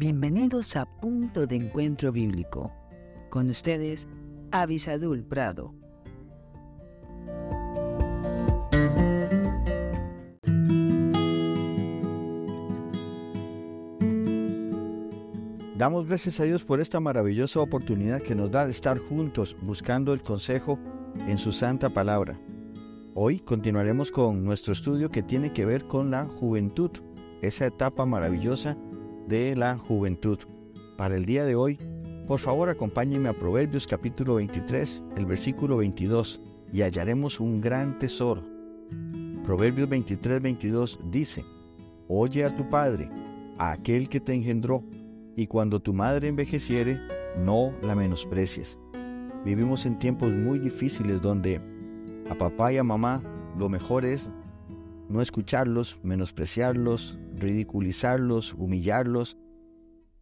Bienvenidos a Punto de Encuentro Bíblico. Con ustedes, Avisadul Prado. Damos gracias a Dios por esta maravillosa oportunidad que nos da de estar juntos buscando el consejo en su santa palabra. Hoy continuaremos con nuestro estudio que tiene que ver con la juventud, esa etapa maravillosa de la juventud. Para el día de hoy, por favor acompáñenme a Proverbios capítulo 23, el versículo 22, y hallaremos un gran tesoro. Proverbios 23, 22 dice, Oye a tu padre, a aquel que te engendró, y cuando tu madre envejeciere, no la menosprecies. Vivimos en tiempos muy difíciles donde a papá y a mamá lo mejor es no escucharlos, menospreciarlos, ridiculizarlos, humillarlos,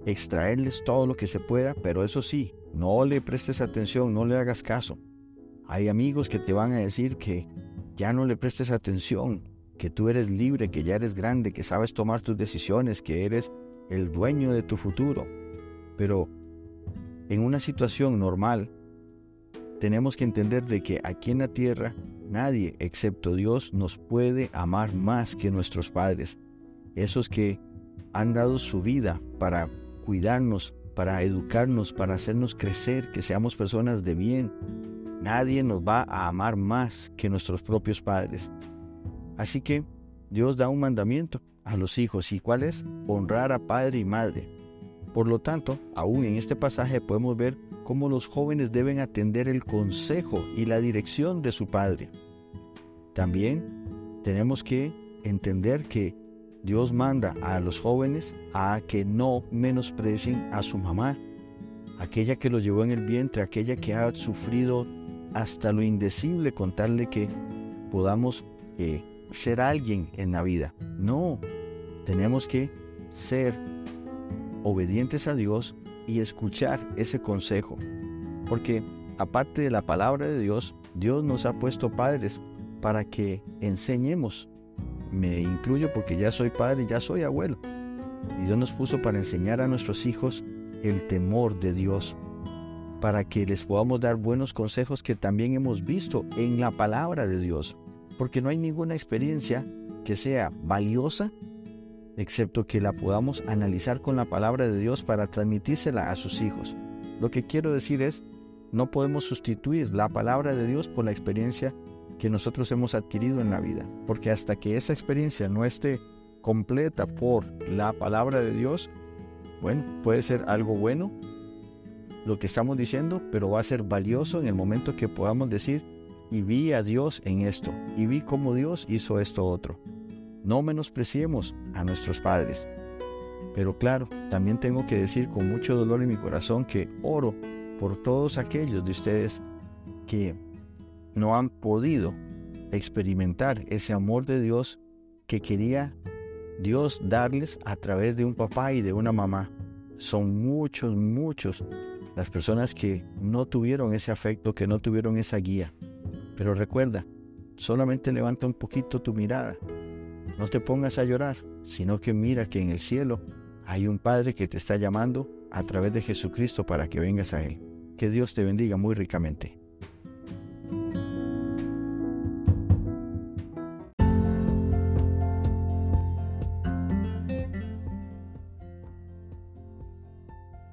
extraerles todo lo que se pueda, pero eso sí, no le prestes atención, no le hagas caso. Hay amigos que te van a decir que ya no le prestes atención, que tú eres libre, que ya eres grande, que sabes tomar tus decisiones, que eres el dueño de tu futuro. Pero en una situación normal, tenemos que entender de que aquí en la tierra nadie excepto Dios nos puede amar más que nuestros padres. Esos que han dado su vida para cuidarnos, para educarnos, para hacernos crecer, que seamos personas de bien. Nadie nos va a amar más que nuestros propios padres. Así que Dios da un mandamiento a los hijos. ¿Y cuál es? Honrar a padre y madre. Por lo tanto, aún en este pasaje podemos ver cómo los jóvenes deben atender el consejo y la dirección de su padre. También tenemos que entender que Dios manda a los jóvenes a que no menosprecien a su mamá, aquella que lo llevó en el vientre, aquella que ha sufrido hasta lo indecible contarle que podamos eh, ser alguien en la vida. No, tenemos que ser obedientes a Dios y escuchar ese consejo. Porque aparte de la palabra de Dios, Dios nos ha puesto padres para que enseñemos. Me incluyo porque ya soy padre y ya soy abuelo. Y Dios nos puso para enseñar a nuestros hijos el temor de Dios, para que les podamos dar buenos consejos que también hemos visto en la palabra de Dios porque no hay ninguna experiencia que sea valiosa excepto que la podamos analizar con la palabra de Dios para transmitírsela a sus hijos. Lo que quiero decir es, no podemos sustituir la palabra de Dios por la experiencia que nosotros hemos adquirido en la vida, porque hasta que esa experiencia no esté completa por la palabra de Dios, bueno, puede ser algo bueno lo que estamos diciendo, pero va a ser valioso en el momento que podamos decir, y vi a Dios en esto, y vi cómo Dios hizo esto otro. No menospreciemos a nuestros padres. Pero claro, también tengo que decir con mucho dolor en mi corazón que oro por todos aquellos de ustedes que no han podido experimentar ese amor de Dios que quería Dios darles a través de un papá y de una mamá. Son muchos, muchos las personas que no tuvieron ese afecto, que no tuvieron esa guía. Pero recuerda, solamente levanta un poquito tu mirada. No te pongas a llorar, sino que mira que en el cielo hay un Padre que te está llamando a través de Jesucristo para que vengas a Él. Que Dios te bendiga muy ricamente.